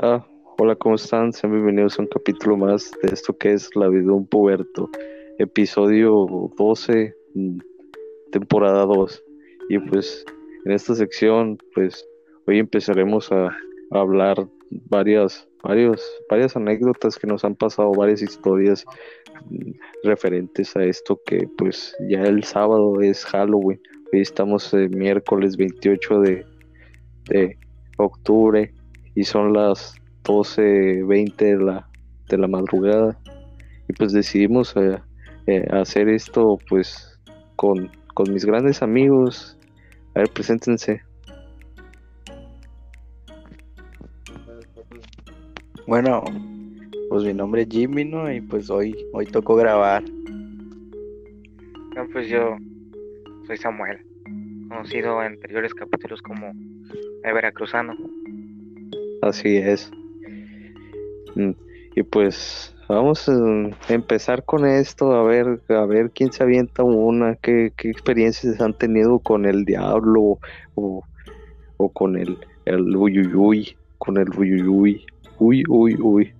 Hola, hola, ¿cómo están? Sean bienvenidos a un capítulo más de esto que es La vida de un puberto, episodio 12, mm, temporada 2. Y pues en esta sección, pues hoy empezaremos a, a hablar varias, varios, varias anécdotas que nos han pasado, varias historias mm, referentes a esto que pues ya el sábado es Halloween. Hoy estamos eh, miércoles 28 de, de octubre y son las 12.20 de la, de la madrugada y pues decidimos eh, eh, hacer esto pues con, con mis grandes amigos. A ver, preséntense. Bueno, pues mi nombre es Jimmy, ¿no? Y pues hoy, hoy tocó grabar. No, pues yo soy Samuel, conocido en anteriores capítulos como el Veracruzano. Así es. Mm, Y pues vamos a empezar con esto, a ver, a ver quién se avienta una, qué, qué experiencias han tenido con el diablo o, o con el, el uyuyuy, con el uyuyuy, uy, uy, uy.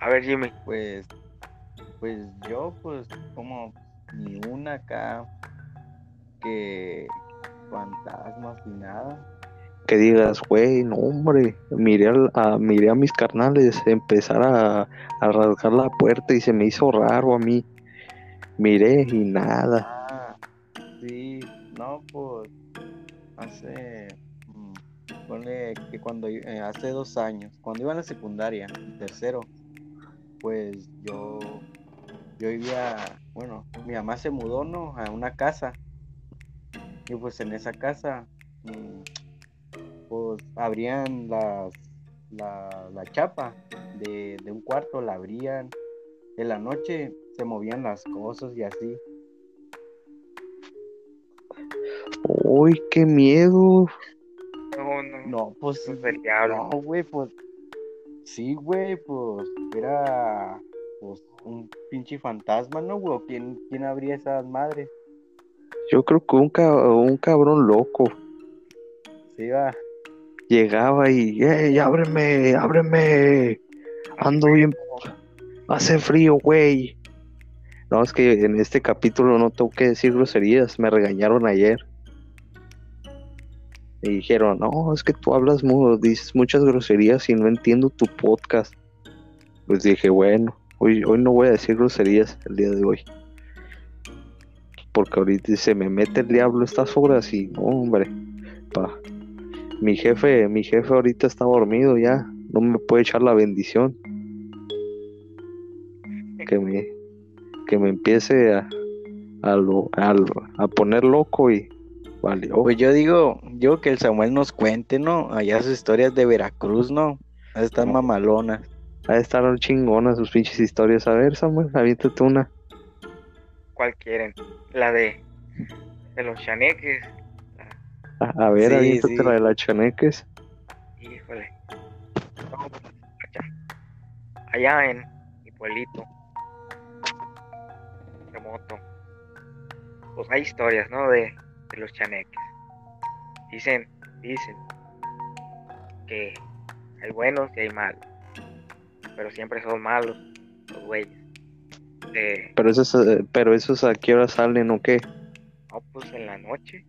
A ver, Jimmy, Pues, pues yo, pues, como ni una acá que fantasmas y nada. Que digas, güey, no hombre, miré, a, miré a mis carnales empezar a, a rasgar la puerta y se me hizo raro a mí. Miré y nada. Ah, sí, no, pues, hace, mm, ponle que cuando, eh, hace dos años, cuando iba a la secundaria, tercero, pues yo, yo vivía, bueno, mi mamá se mudó, ¿no? A una casa, y pues en esa casa, mm, pues abrían las, la, la chapa de, de un cuarto, la abrían, en la noche se movían las cosas y así. Uy, qué miedo. no, no, No, pues eso es del diablo. No, güey, pues. Sí, güey, pues. Era. Pues un pinche fantasma, ¿no, güey? ¿Quién, quién abría esas madres? Yo creo que un, ca- un cabrón loco Sí, va. Llegaba y, ¡ey, ábreme, ábreme! Ando bien, hace frío, güey. No, es que en este capítulo no tengo que decir groserías, me regañaron ayer. Me dijeron, no, es que tú hablas, mu- dices muchas groserías y no entiendo tu podcast. Pues dije, bueno, hoy, hoy no voy a decir groserías el día de hoy. Porque ahorita se me mete el diablo estas horas y, hombre, pa. Mi jefe, mi jefe ahorita está dormido ya, no me puede echar la bendición. Que me, que me empiece a, a, lo, a, a poner loco y valió. Pues yo digo, yo que el Samuel nos cuente, ¿no? Allá sus historias de Veracruz, ¿no? Están mamalonas. Ha de estar chingonas sus pinches historias. A ver, Samuel, aviéntate una. ¿Cuál quieren? La de, de los chaneques. A, ver, Sí, aviéntate sí. la de las chaneques. Híjole. Allá, en mi pueblito. Remoto. Pues hay historias, ¿no? De, de los chaneques. Dicen, dicen que hay buenos y hay malos. Pero siempre son malos los güeyes. De, Pero esos, eh, pero esos a qué hora salen o qué? no, pues en la noche.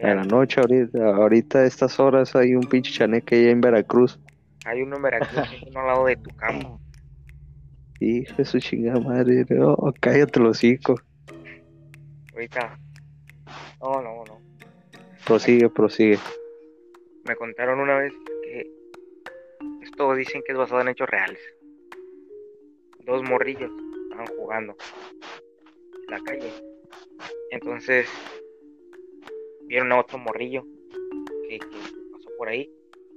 En la noche, ahorita, ahorita a estas horas hay un pinche chaneque allá en Veracruz. Hay uno en Veracruz, uno al lado de tu campo. Hijo de su chingada madre. No, cállate los hocico. Ahorita. No, no, no. Prosigue, prosigue. Me contaron una vez que esto dicen que es basado en hechos reales. Dos morrillos estaban jugando en la calle. Entonces vieron a otro morrillo que, que pasó por ahí.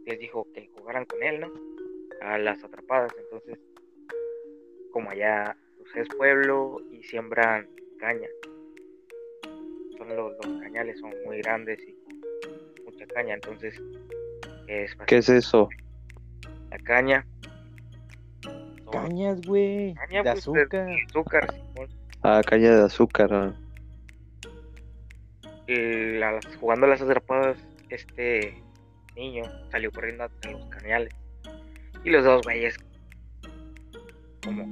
Les dijo que jugaran con él, ¿no? A las atrapadas. Entonces, como allá pues, es pueblo y siembran caña. Son los, los cañales son muy grandes y mucha caña. Entonces, es ¿Qué es eso? la caña. Cañas, güey. caña, De pues, azúcar. azúcar, Simón. Ah, caña de azúcar. ah. Y jugando las atrapadas, este niño salió corriendo hacia los cañales. Y los dos güeyes, como,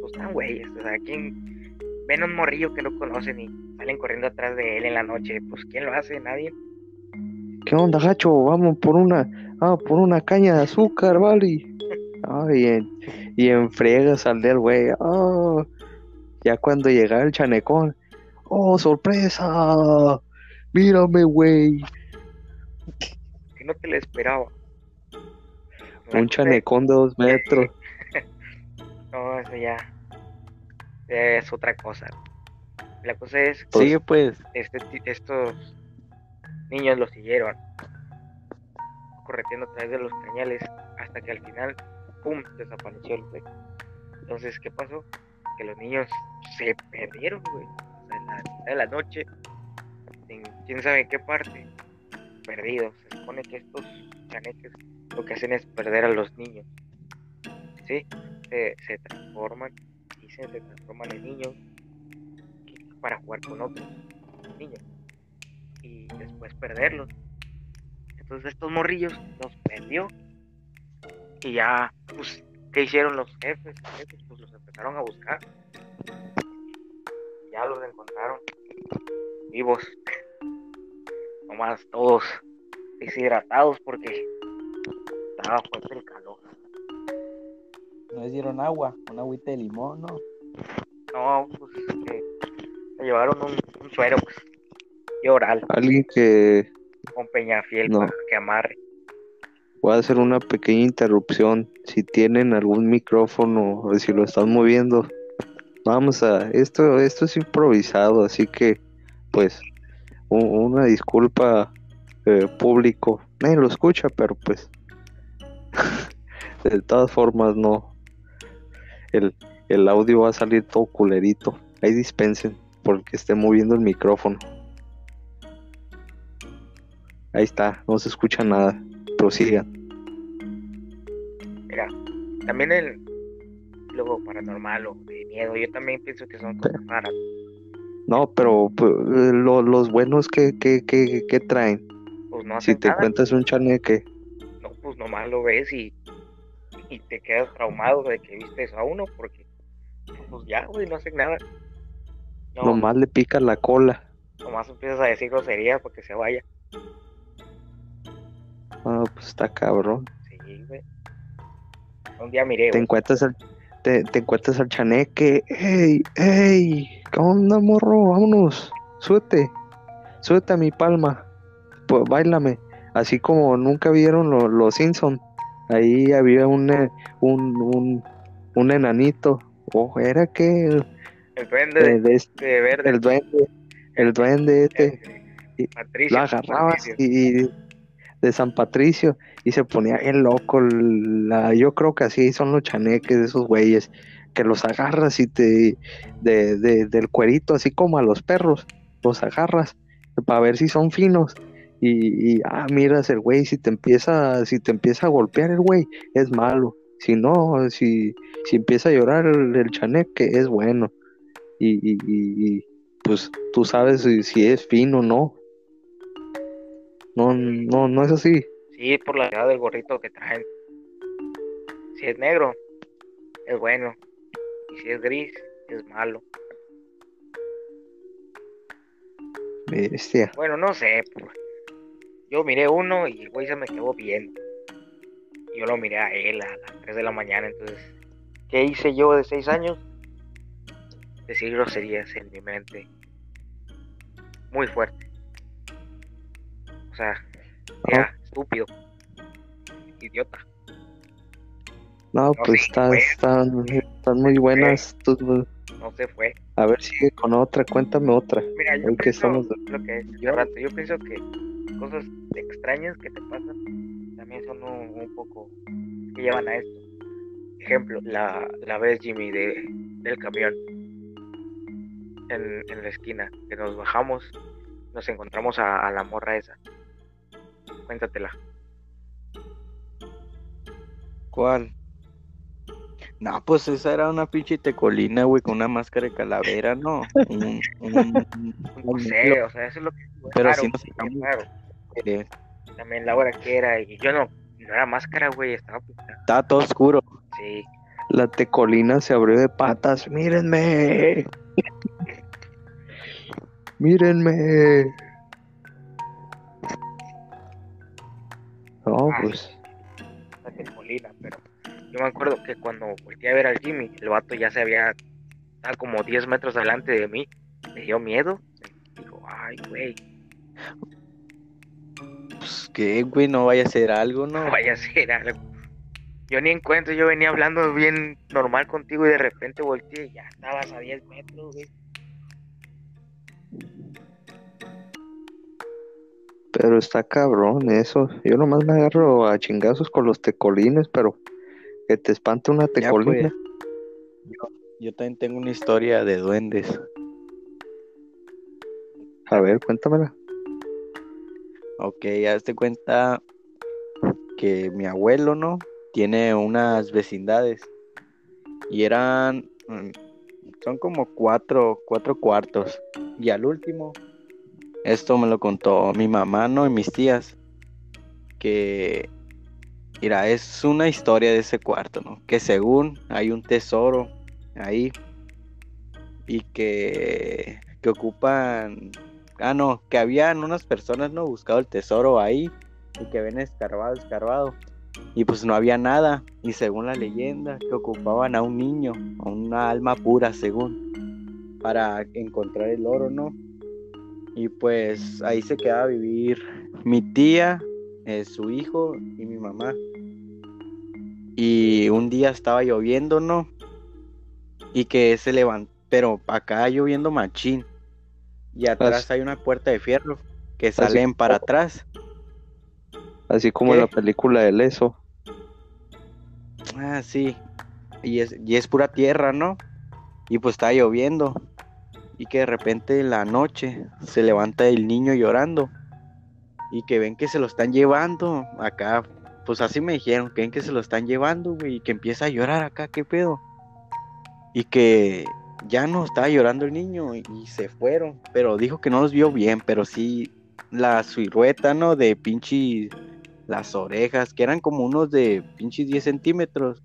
pues están güeyes, o sea, ¿quién ven a un morrillo que no conocen y salen corriendo atrás de él en la noche? Pues ¿quién lo hace? Nadie. ¿Qué onda, gacho? Vamos por una, ah, por una caña de azúcar, vale. Ay, en, y en friega saldría el güey. Ah, ya cuando llegaba el chanecón. ¡Oh, sorpresa! Mírame, güey. Que no te lo esperaba. Un chanecón de dos metros. No, eso ya es otra cosa. La cosa es Pues- Sigue pues. este, ti- estos niños lo siguieron correteando a través de los cañales hasta que al final, ¡pum!, desapareció el güey. Entonces, ¿qué pasó? Que los niños se perdieron, güey. O sea, en la mitad de la noche, quién sabe en qué parte, perdidos. Se supone que estos chaneques lo que hacen es perder a los niños. ¿Sí? Se, transforman, dicen, se transforman en niños para jugar con otros niños y después perderlos. Entonces estos morrillos los perdió y ya, pues, ¿qué hicieron los jefes? Los jefes, pues los empezaron a buscar. Ya los encontraron vivos, nomás todos deshidratados porque estaba fuerte el calor. No les dieron agua, un agüita de limón, ¿no? No, pues eh, se llevaron un, un suero, pues, y oral Alguien que con peñafiel No. para que amarre. voy a hacer una pequeña interrupción. Si tienen algún micrófono o si lo están moviendo, vamos a esto. Esto es improvisado, así que pues una disculpa eh, público. Nadie lo escucha, pero pues de todas formas no. El, el audio va a salir todo culerito. Ahí dispensen porque esté moviendo el micrófono. Ahí está, no se escucha nada. Prosigan. Mira, también el luego paranormal o de miedo, yo también pienso que son cosas raras. No, pero pues, eh, lo- los buenos que, que, que, que traen. Pues no Si te nada, cuentas un chaneque, no, pues nomás lo ves y, y te quedas traumado de que viste eso a uno porque pues ya, güey, no hacen nada. No, nomás le pica la cola. nomás empiezas a decir groserías porque se vaya. Ah, pues está cabrón. Sí, güey. Un día miré, Te güey, encuentras al, te, te encuentras al chaneque. ¡Ey! ¡Ey! ¿Qué onda, morro? Vámonos. Súbete. Súbete a mi palma. Pues bailame. Así como nunca vieron lo- los Simpson. Ahí había un, eh, un, un, un enanito. O era que el duende de- de, de este- de verde. el duende, el duende este. Patricio. lo agarrabas Patricio. y de San Patricio y se ponía bien loco. La, yo creo que así son los chaneques de esos güeyes que los agarras y te de, de- del cuerito, así como a los perros, los agarras para ver si son finos. Y, ah, miras el güey, si te empieza, si te empieza a golpear el güey, es malo. Si no, si, si empieza a llorar el, chaneque, es bueno. Y, y, y- y, pues tú sabes si, si es fino o no. No, no, no es así. Sí, por la edad del gorrito que traen. Si es negro, es bueno. Y si es gris, es malo. Bestia. Bueno, no sé. pues. Yo miré uno y el güey se me quedó viendo. Yo lo miré a él a las 3 de la mañana. Entonces, ¿qué hice yo de 6 años? Decir groserías en mi mente. Muy fuerte. O sea, estúpido. Idiota. No, No, pues sí, está- güey. están, están muy buenas. tus- No se fue. a ver, sigue con otra, cuéntame otra. Mira, yo Hoy que pienso estamos lo que Yo- rato, yo pienso que cosas extrañas que te pasan también son un, un poco que llevan a esto. Ejemplo, la, la vez Jimmy de, del camión en, en la esquina, que nos bajamos, nos encontramos a, a la morra esa. Cuéntatela. ¿Cuál? No, pues esa era una pinche tecolina, güey, con una máscara de calavera, ¿no? Un- un- No sé, o sea, eso es lo que Pero raro, sí nos eh, también la hora que era, y yo no, no era máscara, güey, estaba pintada. Estaba todo oscuro. Sí, La tecolina se abrió de patas. Mírenme. Mírenme. No, Ah, pues. la tecolina, pero yo me acuerdo que cuando volteé a ver al Jimmy, el vato ya se había, estaba como 10 metros delante de mí, me dio miedo, digo, ay, güey, Pues que, güey, no vaya a ser algo, ¿no? no vaya a ser algo. Yo ni encuentro, yo venía hablando bien normal contigo y de repente volteé y ya estabas a 10 metros, güey. Pero está cabrón eso. Yo nomás me agarro a chingazos con los tecolines, pero que te espante una tecolina. pues. Yo, yo también tengo una historia de duendes. A ver, cuéntamela. Ok, hazte cuenta que mi abuelo, ¿no? Tiene unas vecindades. Y eran. mm, Son como cuatro, cuatro cuartos. Y al último, esto me lo contó mi mamá, ¿no? Y mis tías. Que. Mira, es una historia de ese cuarto, ¿no? Que según hay un tesoro ahí. Y que. Que ocupan Ah, no, que habían unas personas, ¿no? Buscado el tesoro ahí y que habían escarbado, escarbado. Y pues no había nada. Y según la leyenda, que ocupaban a un niño, a una alma pura, según, para encontrar el oro, ¿no? Y pues ahí se quedaba a vivir mi tía, eh, su hijo y mi mamá. Y un día estaba lloviendo, ¿no? Y que se levantó, pero acá lloviendo machín. Y atrás hay una puerta de fierro que salen para atrás. Así como ¿Qué? la película de Leso. Ah, sí. Y es, y es pura tierra, ¿no? Y pues está lloviendo. Y que de repente en la noche se levanta el niño llorando. Y que ven que se lo están llevando. Acá, pues así me dijeron, que ven que se lo están llevando, güey. Y que empieza a llorar acá, ¿qué pedo? Y que ya no estaba llorando el niño y, se fueron. Pero dijo que no los vio bien, pero sí la silueta, ¿no? De pinche las orejas, que eran como unos de pinches 10 centímetros.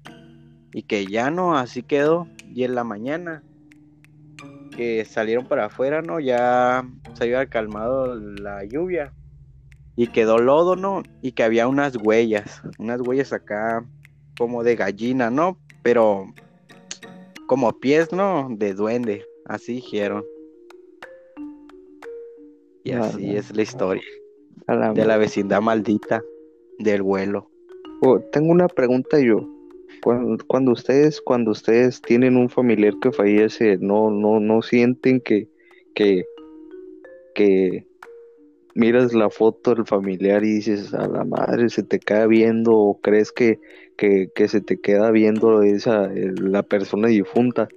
Y que ya no, así quedó. Y en la mañana, que salieron para afuera, ¿no? Ya se había calmado la lluvia. Y quedó lodo, ¿no? Y que había unas huellas, unas huellas acá como de gallina, ¿no? Pero como pies, ¿no? De duende, así dijeron. Y así no. es la historia la de la vecindad maldita del vuelo. Oh, tengo una pregunta yo. Cuando, cuando ustedes, cuando ustedes tienen un familiar que fallece, no, no, no sienten que, que, que miras la foto del familiar y dices a la madre se te queda viendo o crees que, que, que se te queda viendo esa la persona difunta.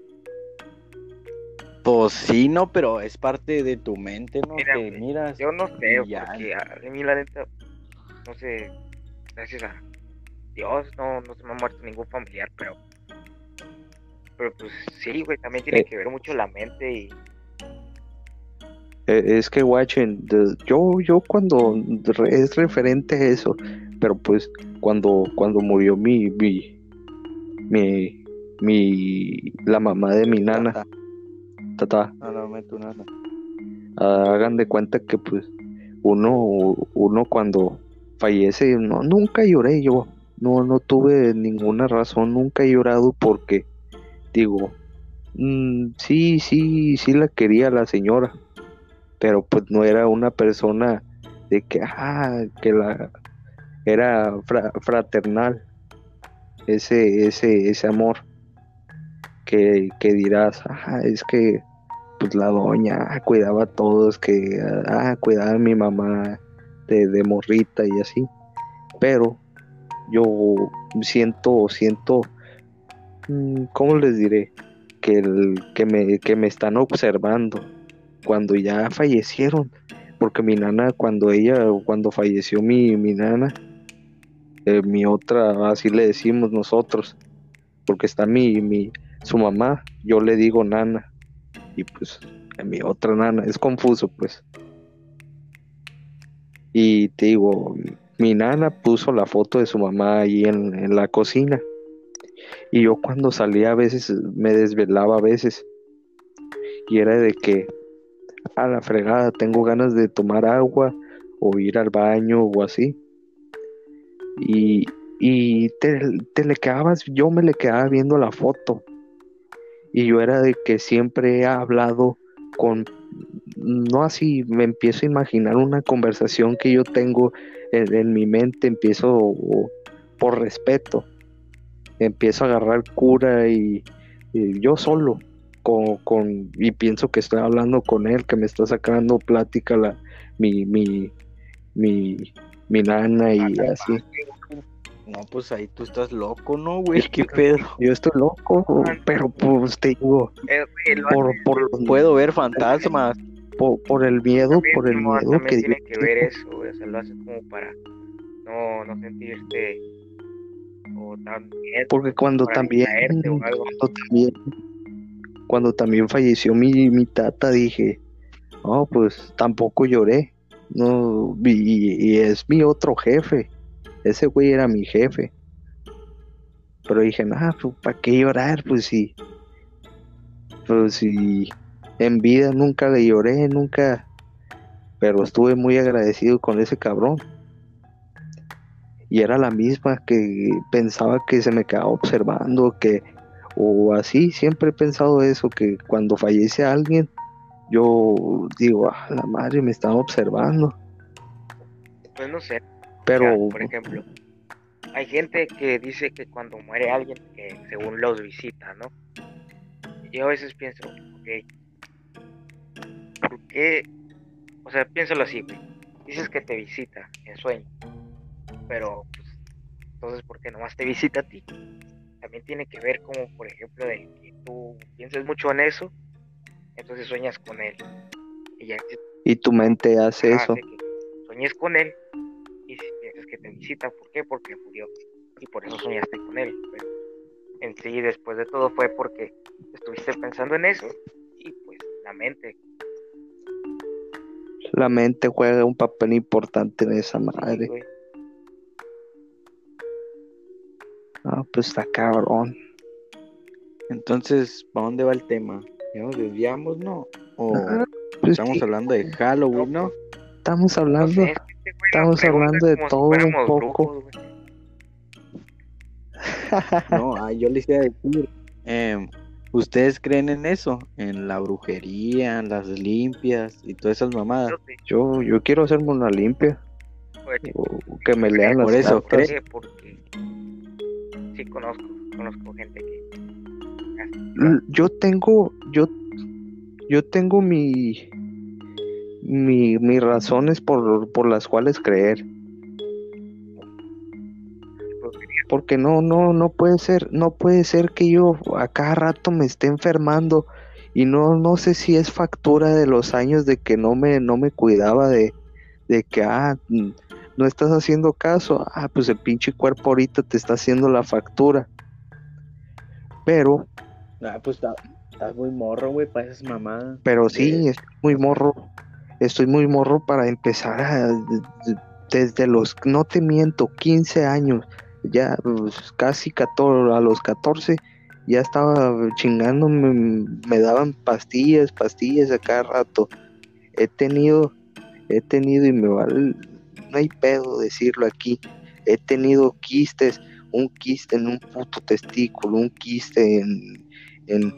Pues sí, no, pero es parte de tu mente, ¿no? Mira, que miras. Yo no sé, ya. a mí la neta, no sé, gracias a Dios, no, no se me ha muerto ningún familiar, pero, pero pues sí, güey, también tiene Eh. que ver mucho la mente y Eh, Es que, guachen, yo, yo cuando es referente a eso, pero pues cuando, cuando murió mi, mi, mi, mi, la mamá de mi nana, Tata. tata, No, no meto nada. ah, hagan de cuenta que pues uno, uno cuando fallece, no, nunca lloré yo, no, no tuve ninguna razón, nunca he llorado porque digo, mm, sí, sí, sí la quería la señora, pero pues no era una persona de que, ah, que la era fra- fraternal, ese, ese, ese amor que, que dirás, ah, es que pues la doña cuidaba a todos, que ah, cuidaba a mi mamá de morrita y así, pero yo siento, siento, mm, ¿cómo les diré? Que, el, que, me, que me están observando cuando ya fallecieron, porque mi nana, cuando ella, cuando falleció mi, mi nana, eh, mi otra, así le decimos nosotros, porque está mi, mi, su mamá, yo le digo nana, y pues a mi otra nana, es confuso pues. Y te digo, mi nana puso la foto de su mamá ahí en, la cocina. Y yo cuando salía a veces me desvelaba a veces. Y era de que a la fregada tengo ganas de tomar agua o ir al baño o así. Y, y te, te le quedabas, yo me le quedaba viendo la foto. Y yo era de que siempre he hablado con, no así, me empiezo a imaginar una conversación que yo tengo en, en mi mente, empiezo o- por respeto, empiezo a agarrar cura y, y yo solo, con, con- y pienso que estoy hablando con él, que me está sacando plática la, mi, mi, mi, mi nana y así. No, pues ahí tú estás loco, ¿no, güey? ¿Qué pedo? Yo estoy loco, pero pues te digo, Eh, por, por, Puedo ver fantasmas. por, por el miedo, también, por el miedo que tiene que ver eso, o sea, lo haces como para no, no sentirte o tan miedo, Porque cuando también, distraerte o algo. cuando también, cuando también falleció mi, mi tata, dije, no, pues tampoco lloré, no, y, y es mi otro jefe, ese güey era mi jefe, pero dije, nah, pues para qué llorar, pues sí, pues sí, en vida nunca le lloré, nunca, pero estuve muy agradecido con ese cabrón. Y era la misma que pensaba que se me quedaba observando, que, o así, siempre he pensado eso, que cuando fallece alguien, yo digo, ah, la madre me estaba observando. Pues no sé, Pero, por ejemplo, hay gente que dice que cuando muere alguien, que según los visita, ¿no? Yo a veces pienso, ok, ¿por qué? O sea, piénsalo así, güey. Dices que te visita en sueño, pero pues, entonces, ¿por qué nomás te visita a ti? También tiene que ver como, por ejemplo, de que tú pienses mucho en eso, entonces sueñas con él. Y ya y tu mente hace eso. sueñes con él y si piensas que te visita, ¿por qué? Porque murió y por eso soñaste con él. Pero en sí, después de todo, fue porque estuviste pensando en eso y pues la mente. La mente juega un papel importante en esa madre. Ah, pues está cabrón. Entonces, ¿para dónde va el tema? ¿Ya nos desviamos, no? ¿O pues estamos sí, hablando de Halloween, no? estamos No hablando. sé, este estamos hablando de si todo un poco. No, ah, yo les iba a decir, em, ¿ustedes creen en eso? En la brujería, en las limpias y todas esas mamadas. Yo Yo, quiero hacerme una limpia. güey, O que me lean las Por eso, cartas. ¿por qué? Porque sí conozco, conozco gente que Yo tengo, yo, yo tengo mi, mi, mis razones por, por las cuales creer. Porque no, no, no puede ser, no puede ser que yo a cada rato me esté enfermando y no, no sé si es factura de los años de que no me, no me cuidaba de, de que, ah, no estás haciendo caso, ah, pues el pinche cuerpo ahorita te está haciendo la factura. Pero Ah, pues está, estás muy morro, güey, para esas mamadas. Pero sí, estoy muy morro. Estoy muy morro para empezar a, de- de- desde los, no te miento, 15 años, ya pues, casi 14, a los 14 ya estaba chingando, me, me daban pastillas, pastillas a cada rato. He tenido, he tenido y me vale, no hay pedo decirlo aquí, he tenido quistes, un quiste en un puto testículo, un quiste en, en,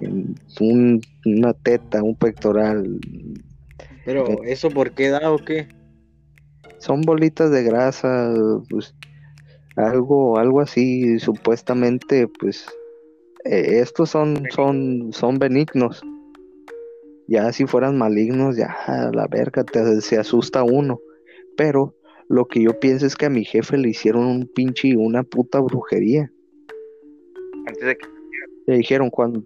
en un- una teta, un pectoral. Pero, ¿eso por qué da o qué? Son bolitas de grasa, pues algo, algo así, supuestamente, pues eh, estos son, son, son benignos. Ya si fueran malignos, ya a la verga te, se asusta uno. Pero lo que yo pienso es que a mi jefe le hicieron un pinche, una puta brujería. antes de que Le dijeron cuando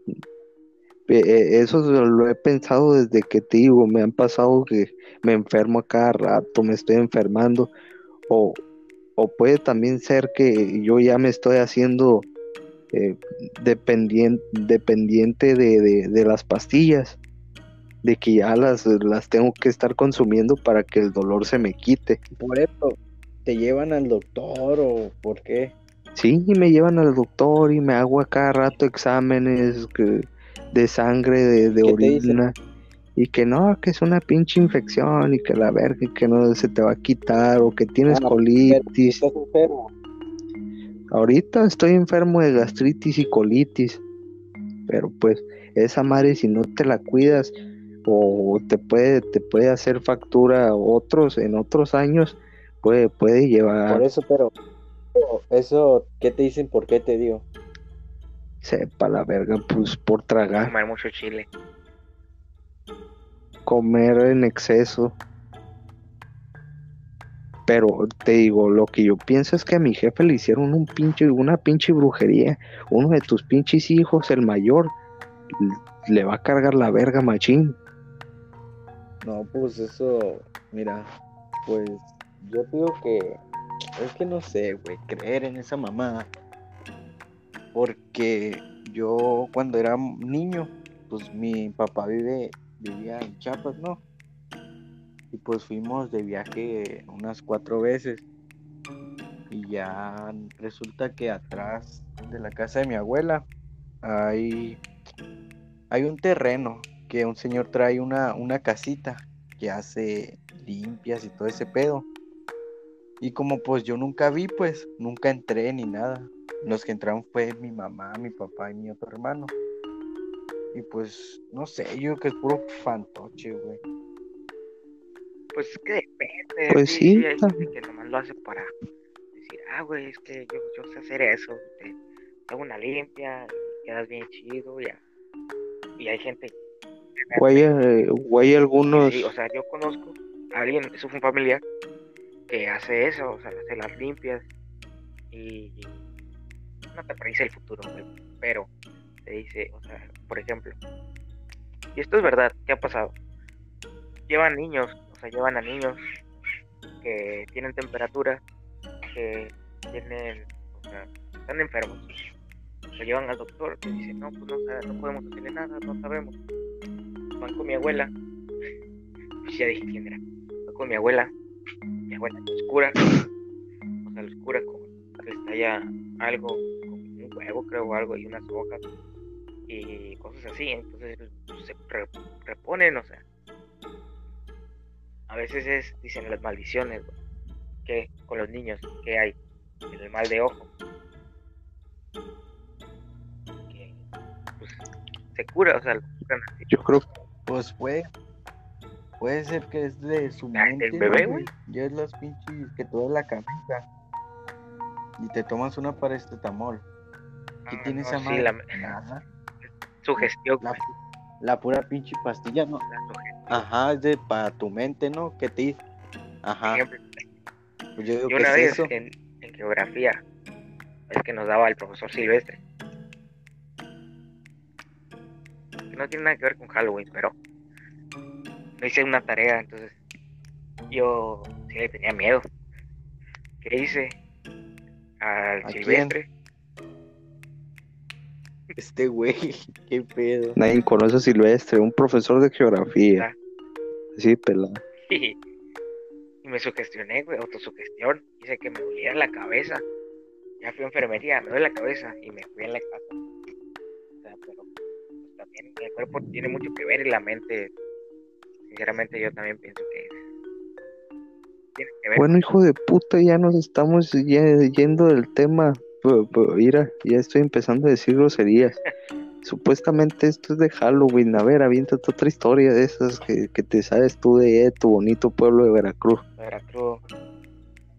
eh, eh, eso lo he pensado desde que te digo, me han pasado que me enfermo a cada rato, me estoy enfermando, o, o puede también ser que yo ya me estoy haciendo eh, dependiente, dependiente de, de- de las pastillas, de que ya las, las tengo que estar consumiendo para que el dolor se me quite. Por eso, ¿te llevan al doctor o por qué? Sí, y me llevan al doctor y me hago a cada rato exámenes de sangre, de, orina. Y que no, que es una pinche infección y que la verga, y que no se te va a quitar o que tienes Ah, colitis. ¿Estás enfermo? Ahorita estoy enfermo de gastritis y colitis. Pero pues esa madre si no te la cuidas o te puede te puede hacer factura otros en otros años, puede puede llevar Por eso, pero eso, ¿qué te dicen? ¿Por qué te digo? sepa la verga pues por tragar, Comer mucho chile. Comer en exceso. Pero te digo, lo que yo pienso es que a mi jefe le hicieron un pinche, una pinche brujería. Uno de tus pinches hijos, el mayor, le va a cargar la verga machín. No, pues eso, mira, pues yo digo que es que no sé, güey, creer en esa mamá. Porque yo cuando era niño, pues mi papá vive, vivía en Chiapas, ¿no? Y pues fuimos de viaje unas cuatro veces. Y ya resulta que atrás de la casa de mi abuela hay, hay un terreno que un señor trae una, una casita que hace limpias y todo ese pedo. Y como pues yo nunca vi, pues nunca entré ni nada. Los que entraron fue mi mamá, mi papá y mi otro hermano. Y pues, no sé, yo creo que es puro fantoche, güey. Pues es que depende. Pues sí, hay gente que nomás lo hace para decir, ah, güey, es que yo, yo sé hacer eso. Te, te hago una limpia y quedas bien chido. Ya. Y hay gente O hay, eh, algunos, Sí, o sea, yo conozco a alguien, eso fue un familiar, que hace eso, o sea, hace las limpias y no te predice el futuro, güey, pero te dice, o sea, por ejemplo, y esto es verdad, ¿qué ha pasado? Llevan niños, o sea, llevan a niños que tienen temperatura, que tienen, o sea, están enfermos. Lo llevan al doctor, que dice, no, pues no, no podemos hacerle nada, no sabemos van con mi abuela. Pues ya dije quién era. Van con mi abuela. Mi abuela los cura. O sea, los cura con. Les talla algo, con un huevo, creo, o algo, y unas hojas. Y cosas así. Entonces pues, se re- reponen, o sea. A veces es, dicen las maldiciones, güey, que con los niños, que hay el mal de ojo. Que pues se cura, o sea, lo curan así. yo creo Pues puede, puede ser que es de su Ah, mente, bebé, ¿no, güey. Ya es las pinches que te duele la cabeza. Y te tomas una paracetamol. ¿Qué Ah, tiene no, esa sí, la- Nada. Sugestión, La, pura pinche pastilla, ¿no? la. Ajá, es de para tu mente, ¿no? ¿Qué te dice? Ajá. Pues yo digo y una vez eso. en, en geografía, es que nos daba el profesor Silvestre. Que no tiene nada que ver con Halloween, pero no hice una tarea, entonces yo sí le tenía miedo. ¿Qué hice? Al. Silvestre. Este güey, qué pedo. nadie conoce a Silvestre, un profesor de geografía. Ah. Sí, pelado. Y, me sugestioné, güey, autosugestión. Hice que me doliera la cabeza. Ya fui a enfermería, me duele la cabeza y me fui en la casa. O sea, pero pues, también el cuerpo tiene mucho que ver y la mente, sinceramente, yo también pienso que tiene que ver. Bueno, hijo de puta, ya nos estamos ye- yendo del tema. Mira, ya estoy empezando a decir groserías. Supuestamente esto es de Halloween. A ver, aviéntate otra historia de esas que, que te sabes tú de eh, tu bonito pueblo de Veracruz. Veracruz.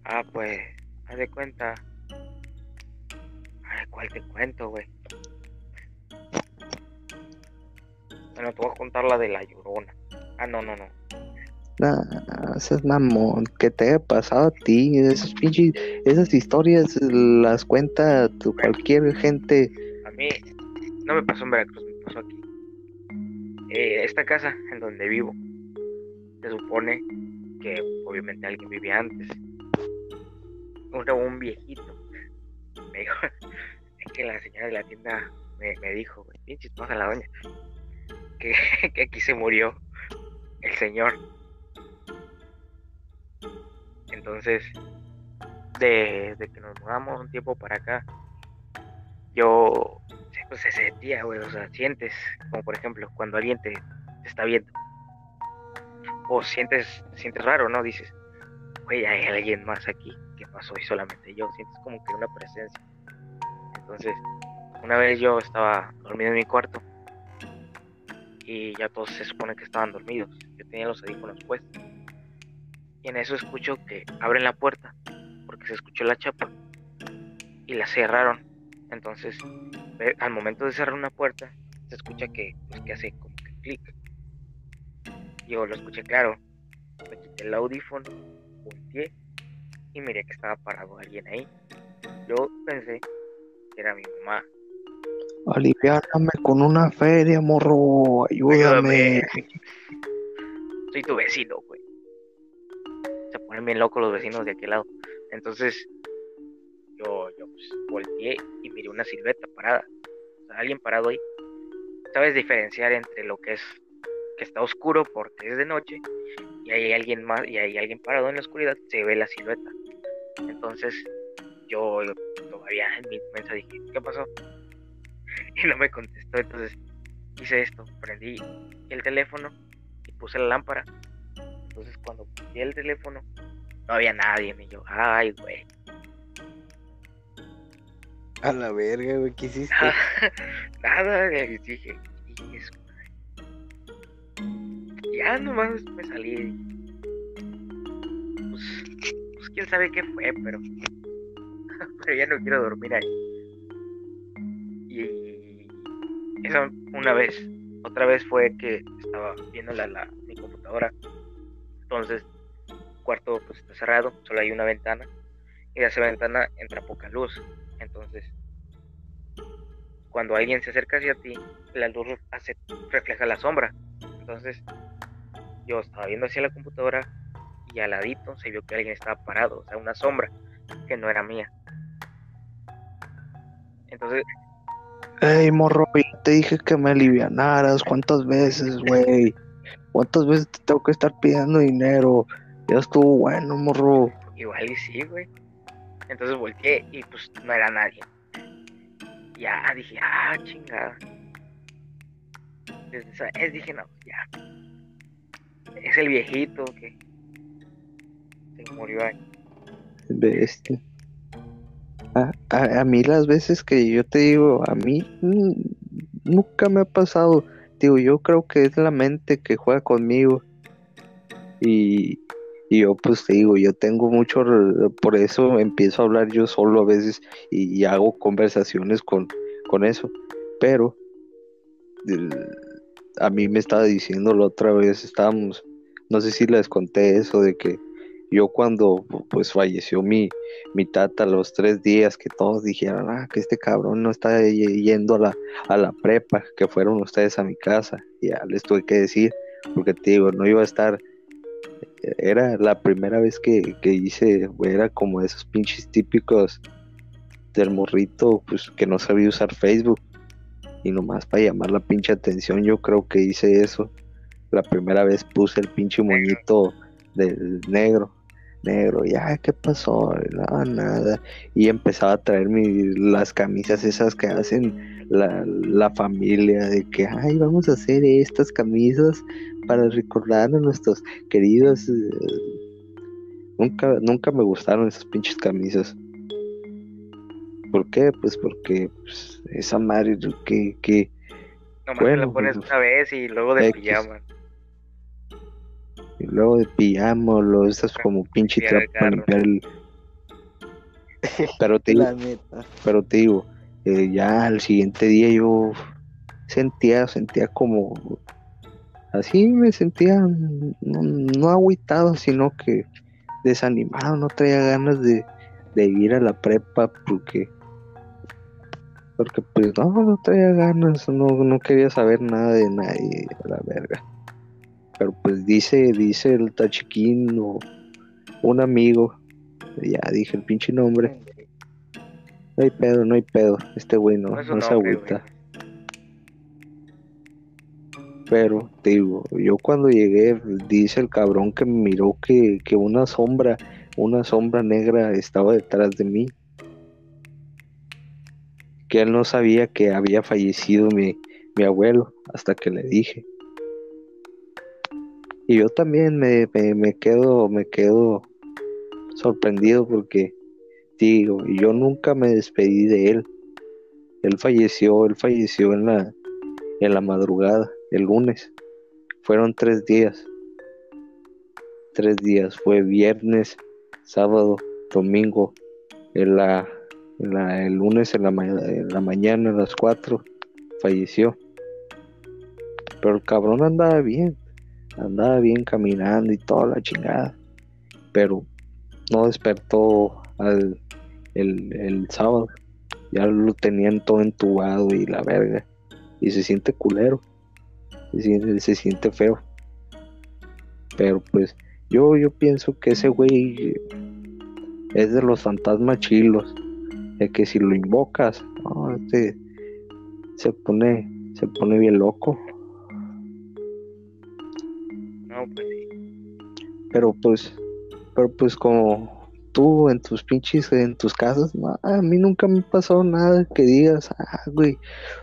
Ah, pues, haz de cuenta. Ay, ¿cuál te cuento, güey? Bueno, te voy a contar la de la llorona. Ah, no, no, no. Nah, esas mamón, que te haya pasado a ti, esas pinches, esas historias las cuenta tu- cualquier gente. A mí no me pasó en Veracruz, me pasó aquí. Eh, esta casa en donde vivo, se supone que obviamente alguien vivía antes. Era un viejito. Me dijo, es que la señora de la tienda me, me dijo, pinches pasa la doña, que, que aquí se murió el señor. Entonces, de, que nos mudamos un tiempo para acá, yo pues se sentía, güey, o sea, sientes, como por ejemplo, cuando alguien te, está viendo, o sientes, sientes raro, ¿no? Dices, güey, hay alguien más aquí, que pasó y solamente yo, sientes como que una presencia. Entonces, una vez yo estaba dormido en mi cuarto y ya todos se supone que estaban dormidos, yo tenía los audífonos puestos. Y en eso escucho que abren la puerta, porque se escuchó la chapa, y la cerraron. Entonces, al momento de cerrar una puerta, se escucha que, pues, que hace como que clic. Yo lo escuché claro. Me quité el audífono, volteé y miré que estaba parado alguien ahí. Yo pensé que era mi mamá. Aliviárame con una feria, morro. Ayúdame. Soy tu vecino, güey. Ponen bien locos los vecinos de aquel lado. Entonces, yo, yo pues, volteé y miré una silueta parada. O sea, alguien parado ahí. Sabes diferenciar entre lo que es que está oscuro porque es de noche y hay alguien más y hay alguien parado en la oscuridad, se ve la silueta. Entonces, yo, todavía en mi mente dije, ¿qué pasó? Y no me contestó, entonces hice esto, prendí el teléfono y puse la lámpara. Entonces cuando puse el teléfono, no había nadie, y yo, ay, güey. A la verga, güey, ¿qué hiciste? Nada, le dije, y eso, ya nomás me salí. Pues, pues quién sabe qué fue, pero. pero ya no quiero dormir ahí. Y. Eso una vez. Otra vez fue que estaba viendo la, la, mi computadora. Entonces, el cuarto pues está cerrado, solo hay una ventana. Y de esa ventana entra poca luz. Entonces, cuando alguien se acerca hacia ti, la luz hace, refleja la sombra. Entonces, yo estaba viendo hacia la computadora y al ladito se vio que alguien estaba parado, o sea, una sombra que no era mía. Entonces. Ey, morro, te dije que me alivianaras. ¿Cuántas veces, güey? ¿Cuántas veces te tengo que estar pidiendo dinero? Ya estuvo bueno, morro. Igual y sí, güey. Entonces volteé y pues no era nadie. Ya dije, ah, chingada. Desde esa vez dije, no, ya es el viejito que se murió ahí. Bestia. A, a, a, mí las veces que yo te digo, a mí mm, nunca me ha pasado. Yo creo que es la mente que juega conmigo. Y, y yo pues te digo, yo tengo mucho, por eso empiezo a hablar yo solo a veces y, hago conversaciones con, con eso. Pero a mí me estaba diciendo la otra vez, estábamos, no sé si les conté eso de que yo cuando pues falleció mi, mi tata los tres días que todos dijeron, ah, que este cabrón no está yendo a la, a la prepa, que fueron ustedes a mi casa, ya les tuve que decir, porque te digo, no iba a estar, era la primera vez que, que hice, era como esos pinches típicos del morrito, pues que no sabía usar Facebook y nomás para llamar la pinche atención yo creo que hice eso. La primera vez puse el pinche moñito del negro, negro, ya, ¿qué pasó? No, nada. Y empezaba a traer las camisas esas que hacen la, la, familia, de que, ay, vamos a hacer estas camisas para recordar a nuestros queridos. Nunca, nunca me gustaron esas pinches camisas. ¿Por qué? Pues porque pues, esa madre que... que Nomás bueno, la pones pues, una vez y luego de X. pijama. Y luego de pijama, lo esas como pinche trapo para limpiar el... Pero te digo, pero te digo, eh, ya al siguiente día yo sentía, sentía como así me sentía no, no agüitado, sino que desanimado, no traía ganas de, de ir a la prepa porque porque pues no, no traía ganas, no, no quería saber nada de nadie, a la verga. Pero pues dice, dice el tachiquín o un amigo, ya dije el pinche nombre. No hay pedo, no hay pedo, este güey no, no, no se agüita. Pero, te digo, yo cuando llegué, dice el cabrón que me miró que, que una sombra, una sombra negra estaba detrás de mí. Que él no sabía que había fallecido mi, mi abuelo hasta que le dije. Y yo también me, me, me quedo, me quedo sorprendido porque digo, yo nunca me despedí de él. Él falleció, él falleció en la, en la madrugada, el lunes. Fueron tres días. Tres días. Fue viernes, sábado, domingo. En la, el lunes en la, en la mañana a las cuatro falleció. Pero el cabrón andaba bien. Andaba bien caminando y toda la chingada. Pero no despertó al, el, el sábado. Ya lo tenían todo entubado y la verga. Y se siente culero. Se siente, feo. Pero pues yo, yo pienso que ese güey es de los fantasmas chilos. De que si lo invocas, no, este se pone, se pone bien loco. Pero pues, pero pues como tú en tus pinches, en tus casas, no, a mí nunca me pasó nada que digas, ah, güey,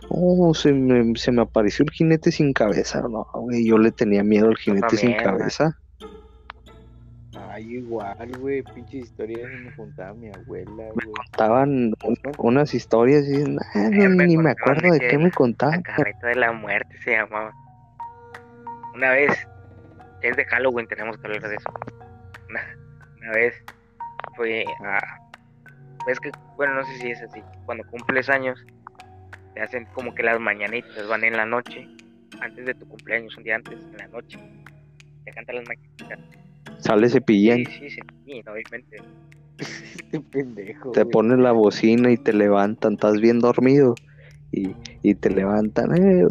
oh, se me, se me apareció el jinete sin cabeza, no, güey, yo le tenía miedo al jinete sin cabeza. Ay, igual, güey, pinches historias que me contaba mi abuela, güey. Estaban un- unas historias y no, me ni me contaban acuerdo de qué me contaban. La carreta de la muerte se llamaba. Una vez, es de Halloween, tenemos que hablar de eso. Una, una vez fue a. Es que, bueno, no sé si es así. Cuando cumples años, te hacen como que las mañanitas van en la noche, antes de tu cumpleaños, un día antes, en la noche. Te cantan las mañanitas. Sale cepillín, Sí, sí, sí, sí, obviamente. Este pendejo. te ponen la bocina y te levantan, estás bien dormido. Y, y te levantan, eh,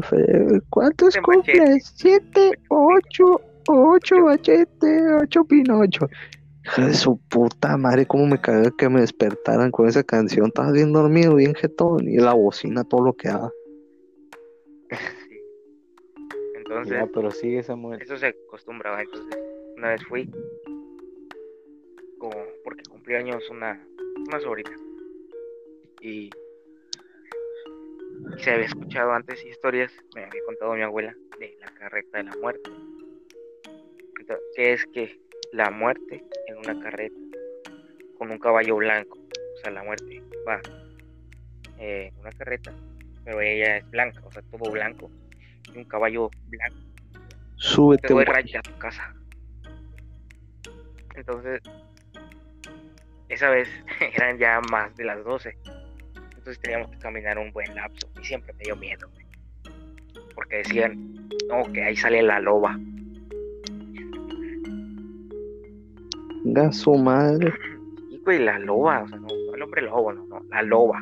¿cuántos cumples? Siete, ocho, ocho machete, ocho pinocho. Hija de su puta madre, cómo me caga que me despertaran con esa canción. Estabas bien dormido, bien jetón, y la bocina, todo lo que daba. Sí. Entonces, Ya, pero sigue Samuel. Eso se acostumbraba, entonces una vez fui como porque cumplió años una, una sobrina y se había escuchado antes historias, me había contado mi abuela de la carreta de la muerte. Que es que la muerte en una carreta con un caballo blanco, o sea, la muerte va eh, en una carreta, pero ella es blanca, o sea, todo blanco, y un caballo blanco Súbete, te raya a tu casa. Entonces, esa vez eran ya más de las 12. Entonces teníamos que caminar un buen lapso. Y siempre me dio miedo. Porque decían, no, que ahí sale la loba. Su madre. Y güey, la loba, o sea, no, no el hombre lobo, no, no, la loba.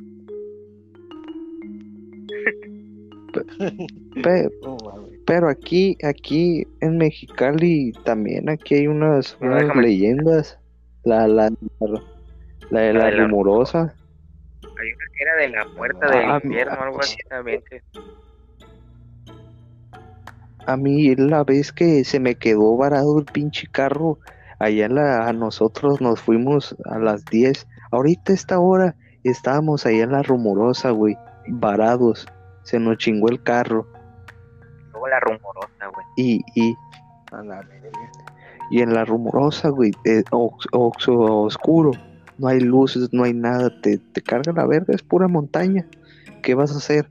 Pe- mames. pero aquí, aquí en Mexicali también aquí hay unas, unas leyendas. La, la, la, de La rumorosa. Hay una que era de la puerta Ah, del infierno, algo así también. A mí la vez que se me quedó varado el pinche carro, allá en la, a nosotros nos fuimos a las 10. Ahorita esta hora estábamos allá en la rumorosa, güey, varados. Se nos chingó el carro. Luego la rumorosa, güey. Y, y, A la verga. y en la rumorosa, güey, eh, ox- ox- oscuro. No hay luces, no hay nada. Te, te carga la verga, es pura montaña. ¿Qué vas a hacer?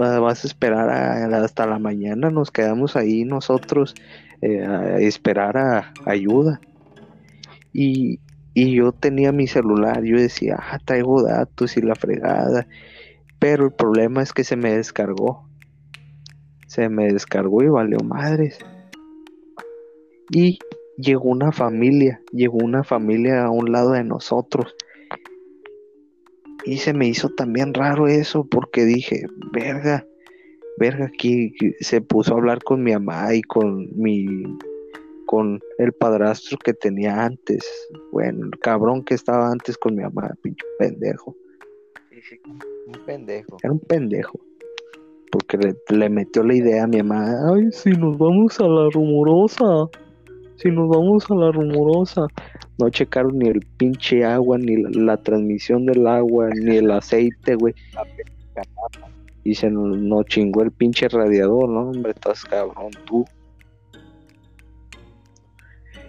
Va- Vas a esperar a- hasta la mañana. Nos quedamos ahí nosotros eh, esperar a ayuda. Y, y yo tenía mi celular. Yo decía, ah, traigo datos y la fregada. Pero el problema es que se me descargó. Se me descargó y valió madres. Y llegó una familia, llegó una familia a un lado de nosotros. Y se me hizo también raro eso porque dije, verga, verga, aquí se puso a hablar con mi mamá y con mi, con el padrastro que tenía antes. Bueno, el cabrón que estaba antes con mi mamá, pinche pendejo. Sí, sí. Un pendejo. Era un pendejo. porque le, le metió la idea a mi mamá, ay, si nos vamos a la rumorosa, si nos vamos a la rumorosa. No checaron ni el pinche agua, ni la, la transmisión del agua, ni el aceite, güey. Y se nos, chingó el pinche radiador, ¿no? Hombre, estás cabrón tú.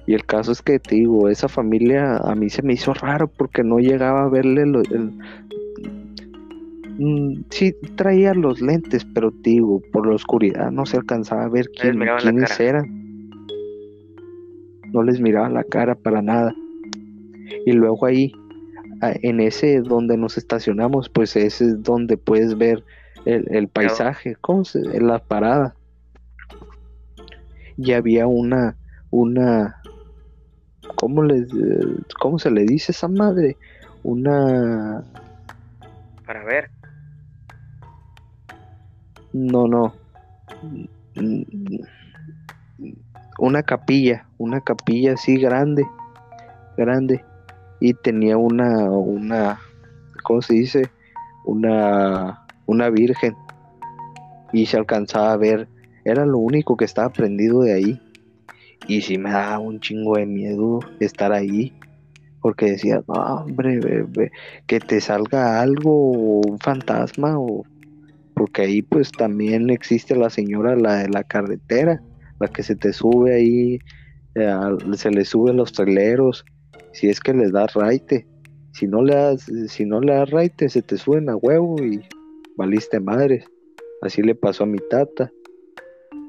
Y el caso es que te digo, esa familia a mí se me hizo raro porque no llegaba a verle lo- el, Mm, sí traía los lentes, pero te digo, por la oscuridad no se alcanzaba a ver quién, quiénes eran. No les miraba la cara para nada. Y luego ahí, en ese donde nos estacionamos, pues ese es donde puedes ver el, el paisaje, ¿cómo se? en la parada. Y había una, una, ¿cómo les, cómo se le dice esa madre? Una, Para ver. No, no. Una capilla, una capilla así grande, grande. Y tenía una, una, ¿cómo se dice? Una, una virgen. Y se alcanzaba a ver, era lo único que estaba prendido de ahí. Y sí me daba un chingo de miedo estar ahí. Porque decía, no, hombre, que te salga algo, un fantasma o porque ahí pues también existe la señora, la de la carretera, la que se te sube ahí, eh, se le suben los traileros, si es que les das raite, si no le das, si no le das raite, se te suben a huevo y valiste madres, así le pasó a mi tata,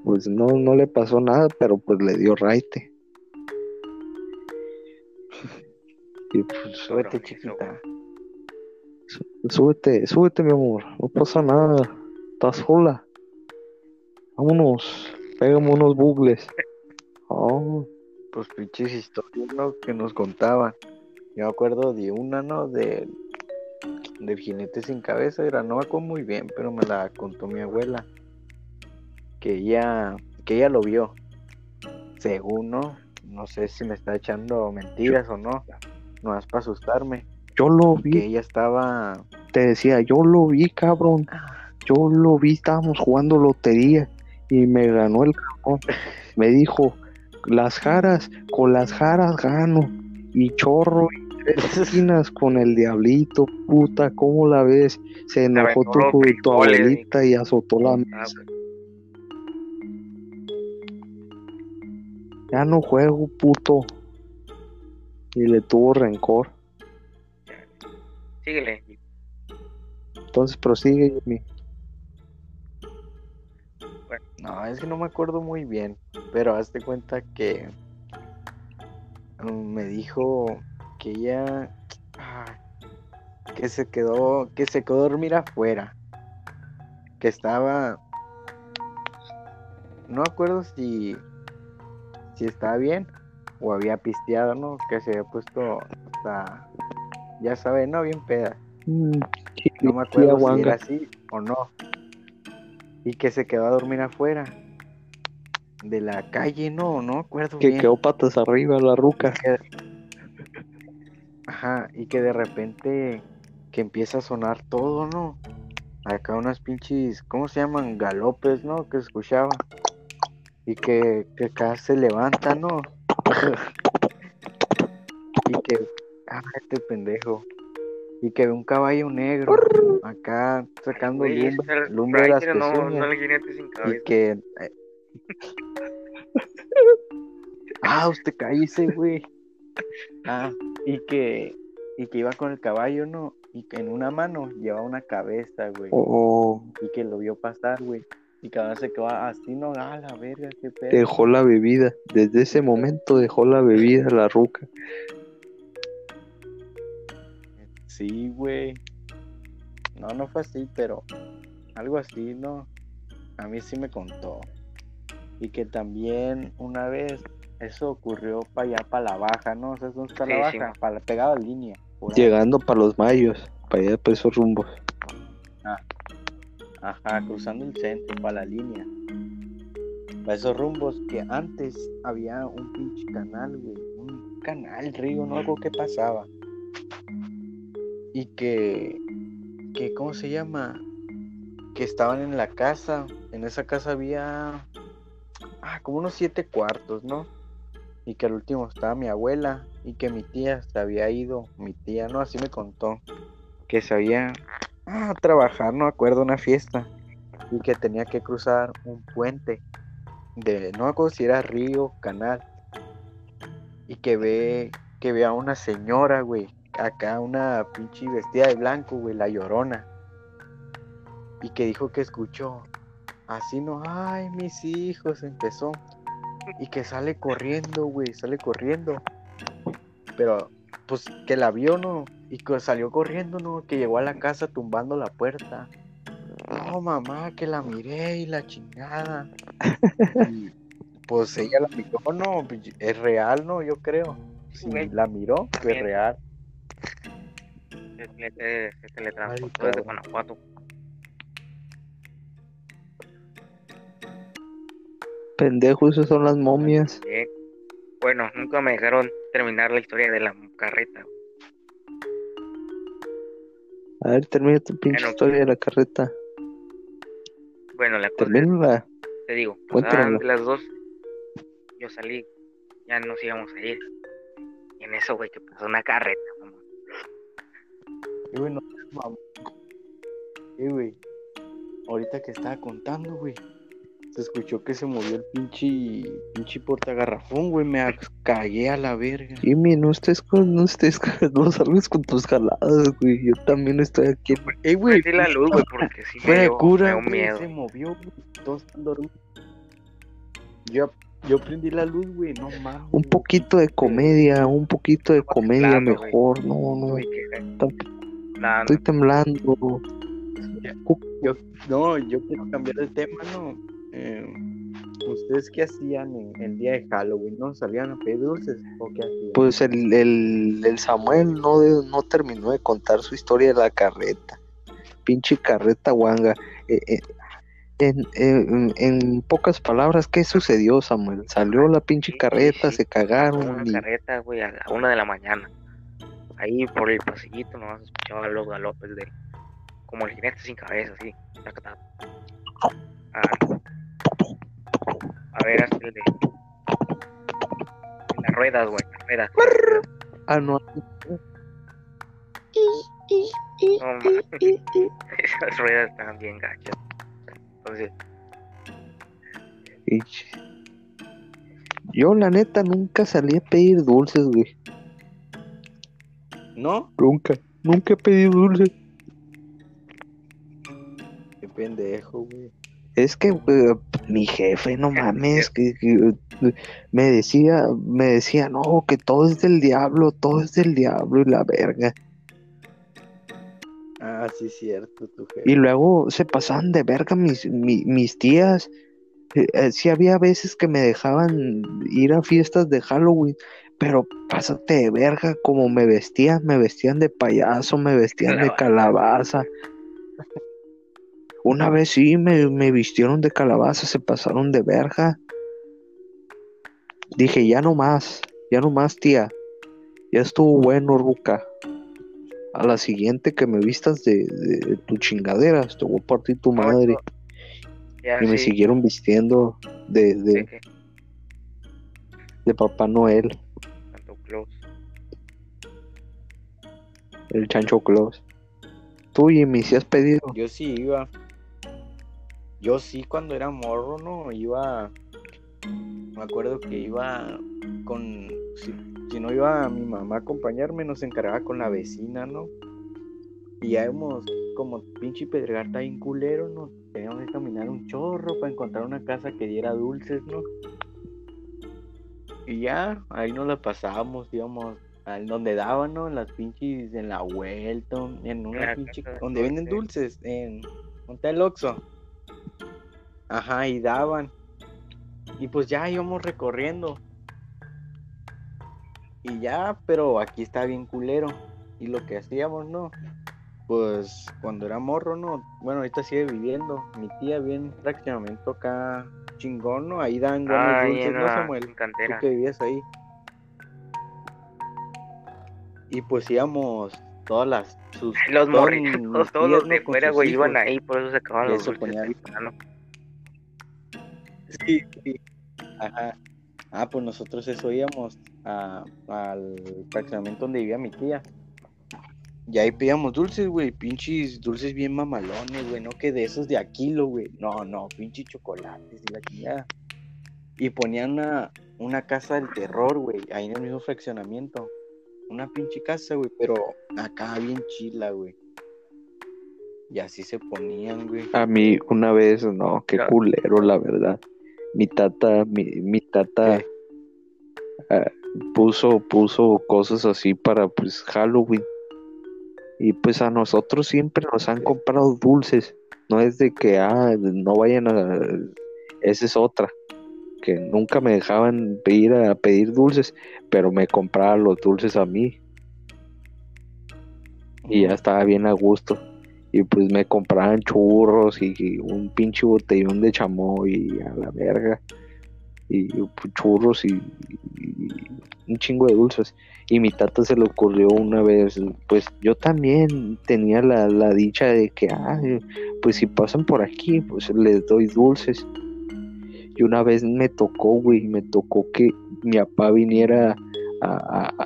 pues no, no le pasó nada, pero pues le dio raite. Y pues Súbete, chiquita. Súbete, súbete, mi amor. No pasa nada. Estás sola. Vámonos. Pégame unos bugles. Oh, Pues pinches historias, ¿no? Que nos contaban. Yo me acuerdo de una, ¿no? De, del jinete sin cabeza. Era, no me acuerdo muy bien, pero me la contó mi abuela. Que ella, que ella lo vio. Según, ¿no? No sé si me está echando mentiras o no. No es para asustarme. yo lo Que vi. ella estaba. Te decía, yo lo vi, cabrón. Yo lo vi. Estábamos jugando lotería. Y me ganó el cabrón. Me dijo, las jaras, con las jaras gano. Y chorro y esquinas con el diablito. Puta, ¿cómo la ves? Se enojó tu, abuelita y azotó la Ah, mesa. Ya no juego, puto. Y le tuvo rencor. síguele. Entonces prosigue, Jimmy. No, es que no me acuerdo muy bien, pero hazte cuenta que mm, me dijo que ella ah, que se quedó que se quedó a dormir afuera, que estaba no acuerdo si si estaba bien o había pisteado, ¿no? Que se había puesto hasta ya saben, no bien peda. Mm, No me acuerdo si era así o no. Y que se quedó a dormir afuera. De la calle, no, no acuerdo Que bien. quedó patas arriba la ruca. Que- Ajá, y que de repente que empieza a sonar todo, ¿no? Acá unas pinches, ¿cómo se llaman? Galopes, ¿no? Que escuchaba. Y que, que acá se levanta, ¿no? y que, ah, este pendejo. Y que ve un caballo negro acá sacando es lumbre, lumbre de las no, sin Y que. eh, ah, usted cállese, güey. Ah, y que. Y que iba con el caballo, ¿no? Y que en una mano llevaba una cabeza, güey. Oh, Y que lo vio pasar, güey. Y que ahora se quedó así, no, a la verga, qué pedo. dejó la bebida. Desde ese momento dejó la bebida la ruca. Sí, güey. No, no fue así, pero algo así, ¿no? A mí sí me contó. Y que también una vez eso ocurrió para allá, para la baja, ¿no? O sea, ¿dónde está la Sí, sí. baja? Para la pegada línea. Llegando para los mayos. Para allá, para esos rumbos. Ajá, cruzando el centro, para la línea. Para esos rumbos que antes había un pinche canal, güey. Un canal, río, no algo que pasaba. Y que, que, ¿cómo se llama? que estaban en la casa. En esa casa había ah, como unos siete cuartos, ¿no? Y que al último estaba mi abuela y que mi tía se había ido, mi tía, ¿no? Así me contó, que se había ah, a trabajar, no acuerdo, una fiesta y que tenía que cruzar un puente de, no acuerdo si era río, canal, y que ve, que ve a una señora, güey, acá una pinche vestida de blanco, güey, la llorona, y que dijo que escuchó, así no, ay, mis hijos, empezó, y que sale corriendo, güey, sale corriendo, pero pues que la vio, ¿no? Y que salió corriendo, ¿no? Que llegó a la casa tumbando la puerta. No, mamá, que la miré y la chingada. Y, pues ella la miró, no, es real, ¿no? Yo creo. Si Güey. la miró, es Bien. real. Se, tele- se teletransportó Ay, desde. Guanajuato. Pendejo, esas son las momias. Bueno, nunca me dejaron terminar la historia de la carreta. A ver, termina tu pinche Bueno. historia de la carreta. Bueno, la cosa te digo, pasaban las dos, yo salí, ya nos íbamos a ir. Y en eso, güey, que pasó una carreta, mamá. Y güey, no, mamá. Y güey, ahorita que estaba contando, güey, se escuchó que se movió el pinche, pinche portagarrafón, güey, me cagué a la verga. Jimmy, no estés con, no estés con, no salgas con tus jaladas, güey. Yo también estoy aquí. Ey, güey, Prendí la luz, güey, porque sí me dio, me cura, dio güey, miedo. se movió, güey. Todos están dormidos. Yo, yo prendí la luz, güey, no mames. Un poquito de comedia, un poquito de comedia güey. mejor. No, no, Güey, que- tam- nada, estoy temblando. No, yo quiero cambiar de tema, ¿no? Eh, ¿Ustedes qué hacían en el día de Halloween? ¿No? ¿Salían a pedir dulces o qué hacían? Pues el, el, el Samuel no, no terminó de contar su historia de la carreta. Pinche carreta guanga. Eh, eh, en, en- en pocas palabras, ¿qué sucedió, Samuel? Salió la pinche Sí, carreta, sí, se cagaron una y carreta, güey, a la una de la mañana. Ahí por el pasillito nomás escuchaba los galopes de como el jinete sin cabeza, así. Ah, a ver, hasta el de las ruedas, güey, las ruedas. Ah, no. No, mames. Esas ruedas estaban bien gachas. Entonces, y- Yo, la neta, nunca salí a pedir dulces, güey. ¿No? Nunca. Nunca he pedido dulces. Qué pendejo, güey. Es que eh, mi jefe, no mames, que, que, eh, me decía, me decía, no, que todo es del diablo, todo es del diablo y la verga. Ah, sí, cierto, tu jefe. Y luego se pasaban de verga mis, mi- mis tías. Eh, sí había veces que me dejaban ir a fiestas de Halloween, pero pásate de verga como me vestían, me vestían de payaso, me vestían de calabaza. Una vez sí me, me vistieron de calabaza, se pasaron de verga. Dije, ya no más, ya no más, tía. Ya estuvo bueno, Ruca. A la siguiente que me vistas de, de tu chingadera, te voy a partir tu madre. ya Y me sí, siguieron vistiendo de, de de, que de Papá Noel, Santo Claus. el Chancho Claus. Tú, Jimmy, si has pedido. Yo sí iba. Yo sí cuando era morro, ¿no? Iba. Me acuerdo que iba con. Si, si no iba mi mamá a acompañarme, nos encargaba con la vecina, ¿no? Y ya hemos, como pinche pedregata bien culero, ¿no? Teníamos que caminar un chorro para encontrar una casa que diera dulces, ¿no? Y ya, ahí nos la pasábamos, íbamos a donde daban, ¿no? En las pinches, en la vuelta, en una La pinche, donde venden dulces. en Monte el Oxxo. Ajá, y daban. Y pues ya íbamos recorriendo. Y ya, pero aquí está bien culero. Y lo que hacíamos, ¿no? Pues cuando era morro, ¿no? Bueno, ahorita sigue viviendo. Mi tía bien fraccionamiento acá chingón, ¿no? Ahí dan Ah, dulces, ¿no, Samuel? Tú que vivías ahí. Y pues íbamos todas las sus Los morritos, todos, los de fuera, güey, iban ahí, por eso se acababan los dulces. Sí, sí. Ajá. Ah, pues nosotros eso íbamos a- al fraccionamiento donde vivía mi tía. Y ahí pedíamos dulces, güey, pinches dulces bien mamalones, güey, no que de esos de a kilo, güey. No, no, pinches chocolates y la chingada. Y ponían una, una casa del terror, güey, ahí en el mismo fraccionamiento. Una pinche casa, güey, pero acá bien chila, güey. Y así se ponían, güey. A mí una vez, no, qué culero, la verdad. Mi tata, mi, mi tata ah, puso, puso cosas así para pues Halloween. Y pues a nosotros siempre nos han comprado dulces. No es de que ah, no vayan a. Esa es otra. Que nunca me dejaban ir a pedir dulces, pero me compraban los dulces a mí. y ya estaba bien a gusto. Y pues me compraban churros y, un pinche botellón de chamoy a la verga. Y pues, churros y, un chingo de dulces. Y mi tata se le ocurrió una vez, pues yo también tenía la, la dicha de que, ah, pues si pasan por aquí, pues les doy dulces. Y una vez me tocó, güey, me tocó que mi papá viniera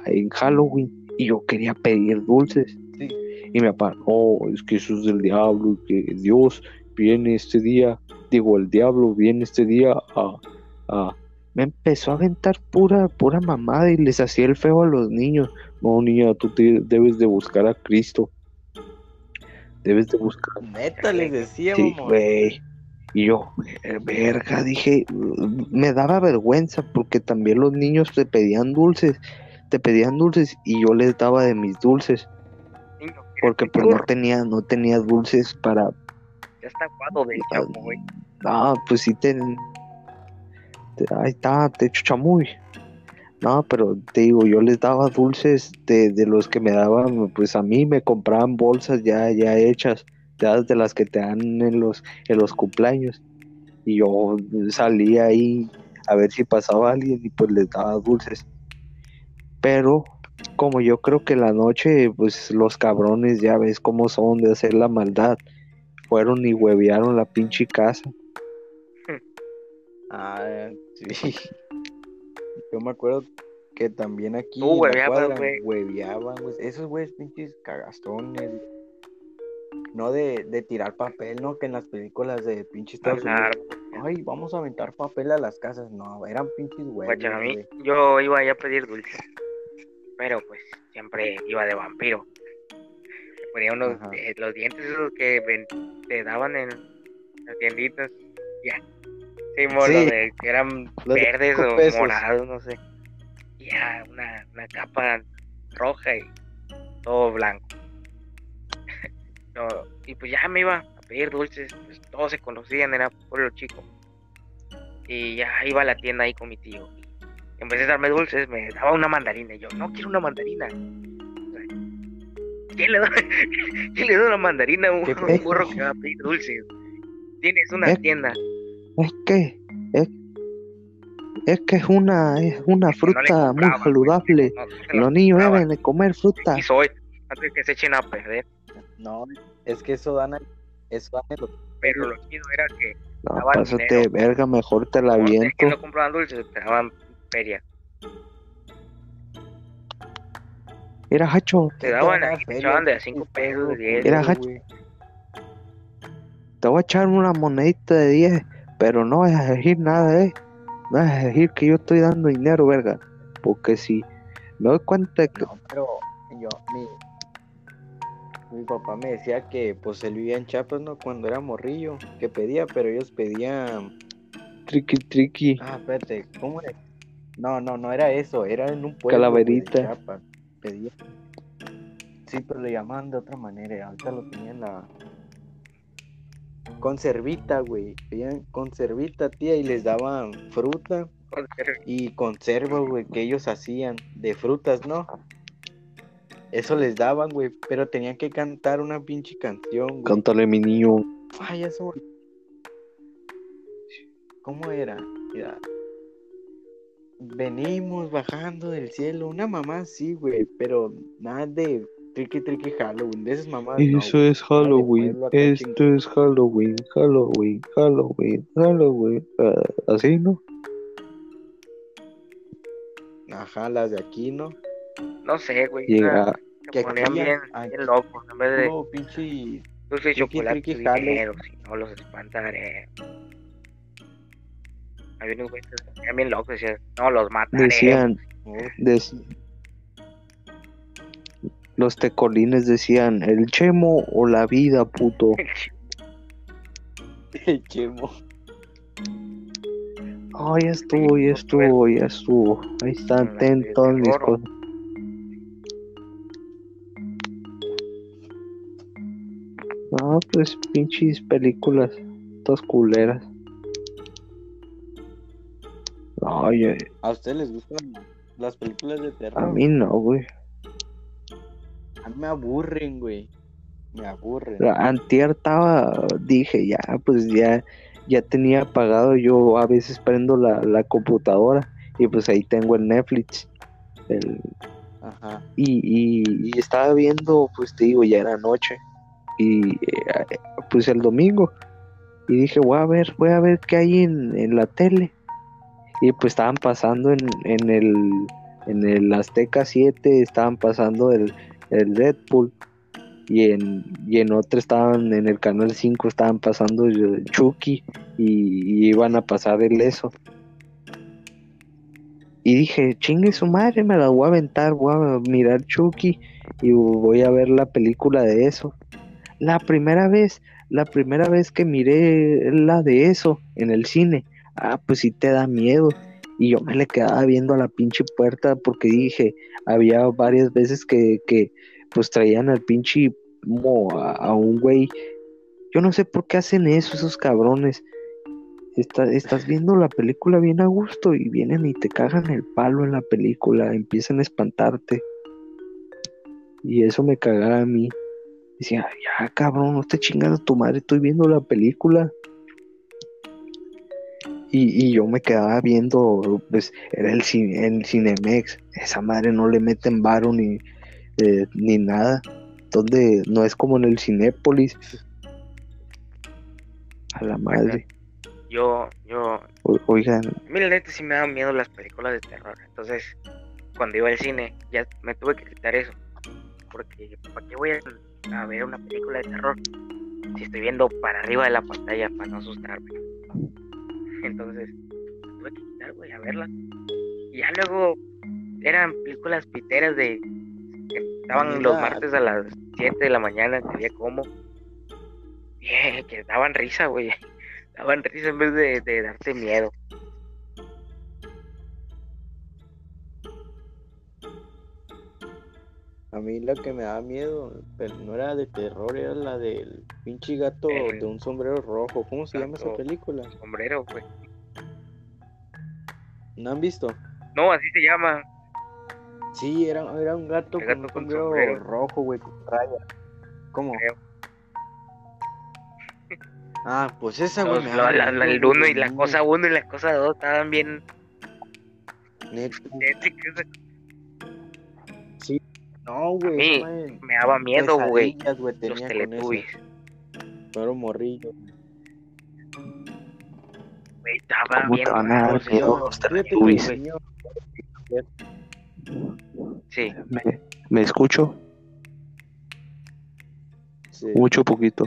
en Halloween y yo quería pedir dulces. Sí. Y mi papá, no, es que eso es del diablo, que Dios viene este día, digo, el diablo viene este día a, a... Me empezó a aventar pura, pura mamada y les hacía el feo a los niños. No, niña, tú te debes de buscar a Cristo. Debes de buscar. Neta, les decía, Sí, güey. Y yo, "Ver- verga, dije, me daba vergüenza porque también los niños te pedían dulces, te pedían dulces y yo les daba de mis dulces porque pues no tenía, no tenía dulces para, Ya está aguado del Ah, chamo, güey. no, pues sí te, te- ahí está, te echo chamuy. No, pero te digo, yo les daba dulces de, de los que me daban, pues a mí me compraban bolsas ya, ya hechas, ya de las que te dan en los, en los cumpleaños. Y yo salía ahí a ver si pasaba alguien y pues les daba dulces. Pero como yo creo que la noche, pues los cabrones ya ves cómo son de hacer la maldad. Fueron y huevearon la pinche casa. Ah, sí. Yo me acuerdo que también aquí güey. hueveaban, güey. Esos güeyes pinches cagastones. No de, de tirar papel, ¿no? Que en las películas de pinches Unidos. Ay, vamos a aventar papel a las casas. No, eran pinches huevos. guacha, a mí, güey. yo iba allá a pedir dulces. Pero pues siempre iba de vampiro. Ponía unos, eh, los dientes esos que ven- te daban en las tienditas. Ya. Sí, Sí. de que eran Los verdes o pesos. morados, no sé. Ya, una, una capa roja y todo blanco. No, y pues ya me iba a pedir dulces, pues todos se conocían, era pueblo chico. Y ya iba a la tienda ahí con mi tío. En vez de darme dulces, me daba una mandarina. Y yo, no quiero una mandarina. ¿Quién le da, ¿quién le da una mandarina a un, burro que va a pedir dulces? Tienes una tienda. Es que es, es que es una es una Es no fruta muy pues, saludable. no- no Los niños compraba. deben de comer fruta. Y soy, antes que se echen a perder. No, es que eso dan eso dan Pero lo chido era que No, daban pásate dinero. verga, mejor te la como es que no compraban dulces, te daban feria. Mira, Hacho, Te daban de a pinches 5 pesos, de perros, 10. Era güey. te voy a echar una monedita de 10, pero no vas a decir nada, eh. No vas a decir que yo estoy dando dinero, verga. Porque si me doy cuenta que No, pero yo, mi, mi papá me decía que pues él vivía en Chiapas, ¿no? Cuando era morrillo, que pedía, pero ellos pedían, triqui triqui, ah, espérate, ¿cómo era? No, no, no era eso, era en un pueblo güey, de Calaverita. Chiapas, pedía. Sí, pero le llamaban de otra manera, ahorita lo tenían la conservita, güey, pedían conservita, tía, y les daban fruta y conserva, güey, que ellos hacían de frutas, ¿no? Eso les daban, güey, pero tenían que cantar una pinche canción, güey. cántale mi niño. Ay, eso. ¿Cómo era? Mira. Venimos bajando del cielo, una mamá sí, güey, pero nada de Tricky Tricky Halloween, de esas mamadas. no, Eso es Halloween, esto es Halloween, Halloween, Halloween, Halloween. Ah, así, ¿no? Ajá, las de aquí, ¿no? No sé, güey. Llega, que ponían aquí ya- bien, aquí- bien locos. En vez de No, pinche. dulce Tricky, chocolate tricky, y Halloween. dinero, si no los espantaré. Había unos güeyes que ponían bien locos. Decían, no, los mataré. decían, Oh, dec- los tecolines decían, el chemo o la vida, puto. el chemo. Oh, ya estuvo, ya estuvo, ya estuvo. Ahí están, ten todas mis cosas. No, pues pinches películas, todas culeras. Oye, ¿A ustedes les gustan las películas de terror? a mí no, güey. A mí me aburren, güey. Me aburren. Antier estaba, dije, ya, pues ya, ya tenía apagado. Yo a veces prendo la, la computadora y pues ahí tengo el Netflix. El, Ajá. y, y, y estaba viendo, pues te digo, ya era noche. Y eh, pues el domingo. Y dije, voy a ver, voy a ver qué hay en, en la tele. Y pues estaban pasando en, en el en el Azteca 7, estaban pasando el, el Bull. Y en, y en otro estaban, en el canal 5 estaban pasando Chucky y, y iban a pasar el eso. Y dije, chingue su madre, me la voy a aventar, voy a mirar Chucky y voy a ver la película de eso. La primera vez, la primera vez que miré la de eso en el cine, ah, pues sí te da miedo. Y yo me le quedaba viendo a la pinche puerta porque dije, había varias veces que, que pues traían al pinche mo a, un güey. Yo no sé por qué hacen eso esos cabrones. Está- estás viendo la película bien a gusto y vienen y te cagan el palo en la película, empiezan a espantarte. Y eso me cagaba a mí. Decía, ya cabrón, no te chingas a tu madre, estoy viendo la película. Y, y yo me quedaba viendo, pues era el, cine, el Cinemex, esa madre no le meten varo ni, eh, ni nada. Donde no es como en el Cinépolis. A la madre. Yo, yo, O- oigan, a mí la neta sí me daban miedo las películas de terror. Entonces, cuando iba al cine, ya me tuve que quitar eso. Porque, ¿para qué voy a, a ver una película de terror? Si estoy viendo para arriba de la pantalla para no asustarme. Entonces, tuve que quitar, güey, a verla. Y ya luego eran películas piteras de que estaban los martes a las 7 de la mañana, sabía cómo. Y, eh, que daban risa, güey. Daban risa en vez de, de darte miedo. A mí la que me daba miedo, pero no era de terror, era la del pinche gato El de un sombrero rojo. ¿Cómo se llama esa película? Sombrero, güey. ¿No han visto? No, así se llama. Sí, era, era un gato con un sombrero, sombrero. rojo, güey, con raya. ¿Cómo? Creo. Ah, pues esa, güey. Daba la- la- el y la cosa uno y la cosa dos estaban bien. Neta. tétricas. No, güey. Me daba miedo, güey. Los teletubbies. Pero morrillo. Güey, estaba ¿Cómo bien. los Teletubbies? Sí, ¿me, me escucho? Sí, Mucho poquito.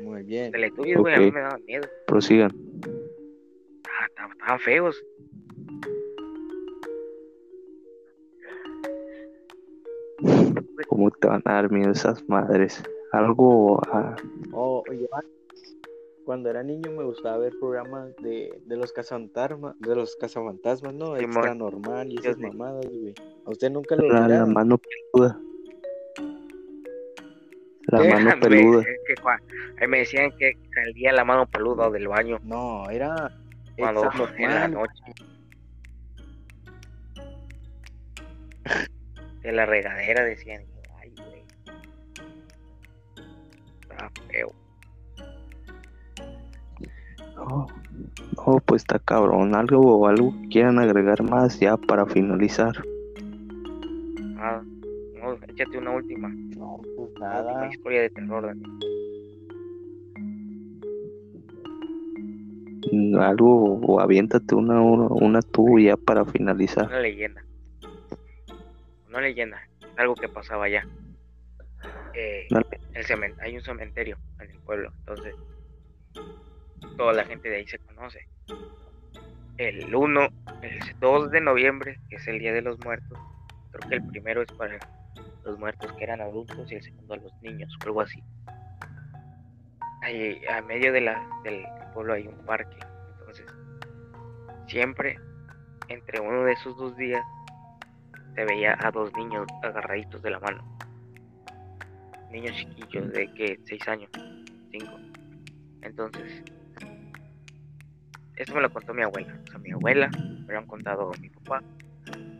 muy bien. Teletubbies, güey, a mí me daban miedo. Prosigan. Ah, estaban feos. ¿Cómo te van a dar miedo esas madres? Algo ah, Oh, oye, cuando era niño me gustaba ver programas de, de los cazafantasmas, de los cazafantasmas, ¿no? Simón. Extra normal y esas sí. mamadas, güey. ¿A usted nunca lo la, la mano peluda. La ¿Qué? mano Me peluda. decían que ahí me decían que salía la mano peluda del baño No, era cuando en la noche. De la regadera decían. Ay, güey. Estaba feo. No, no, pues está cabrón. Algo o algo que quieran agregar más ya para finalizar. Ah, échate una última, No, pues una nada. última historia de terror, Daniel. Algo, o aviéntate una, una, una tú ya para finalizar. Una leyenda. Una leyenda. Algo que pasaba allá. Eh, el hay un cementerio en el pueblo, entonces toda la gente de ahí se conoce. El 1, el 2 de noviembre, que es el Día de los Muertos, creo que el primero es para los muertos que eran adultos y el segundo a los niños, o algo así. Ahí, a medio de la, del pueblo hay un parque, entonces siempre entre uno de esos dos días se veía a dos niños agarraditos de la mano. Niños chiquillos de que 6 años, 5. Entonces, esto me lo contó mi abuela. O sea, mi abuela me lo han contado mi papá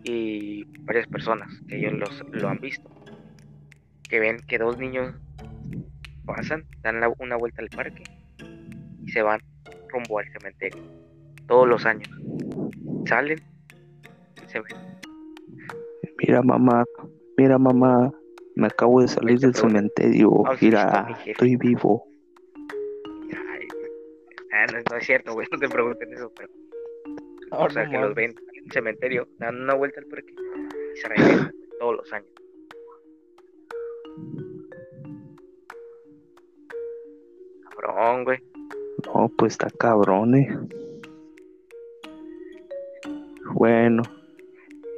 y varias personas que ellos los, lo han visto. Que ven que dos niños pasan, dan una vuelta al parque y se van rumbo al cementerio. Todos los años. Salen, se ven Mira, mamá, mira, mamá, me acabo de salir del cementerio. ¿Has visto, Mira, estoy vivo. Ay, ah, no, no es cierto, güey, no te pregunten eso, pero, No, o sea, no que los ven en el cementerio, dan una vuelta al parque y se regresan todos los años. Cabrón, güey. No, pues está cabrón, eh. Bueno,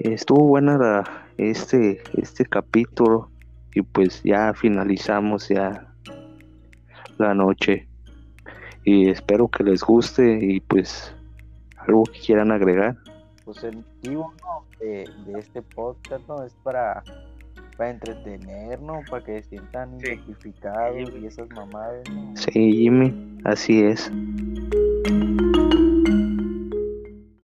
estuvo buena la, este, este capítulo y pues ya finalizamos ya la noche y espero que les guste y pues algo que quieran agregar. Pues el motivo ¿no? de, de este podcast no es para, para entretenernos, para que se sientan Sí. identificados y esas mamadas. ¿no? Sí, Jimmy, así es.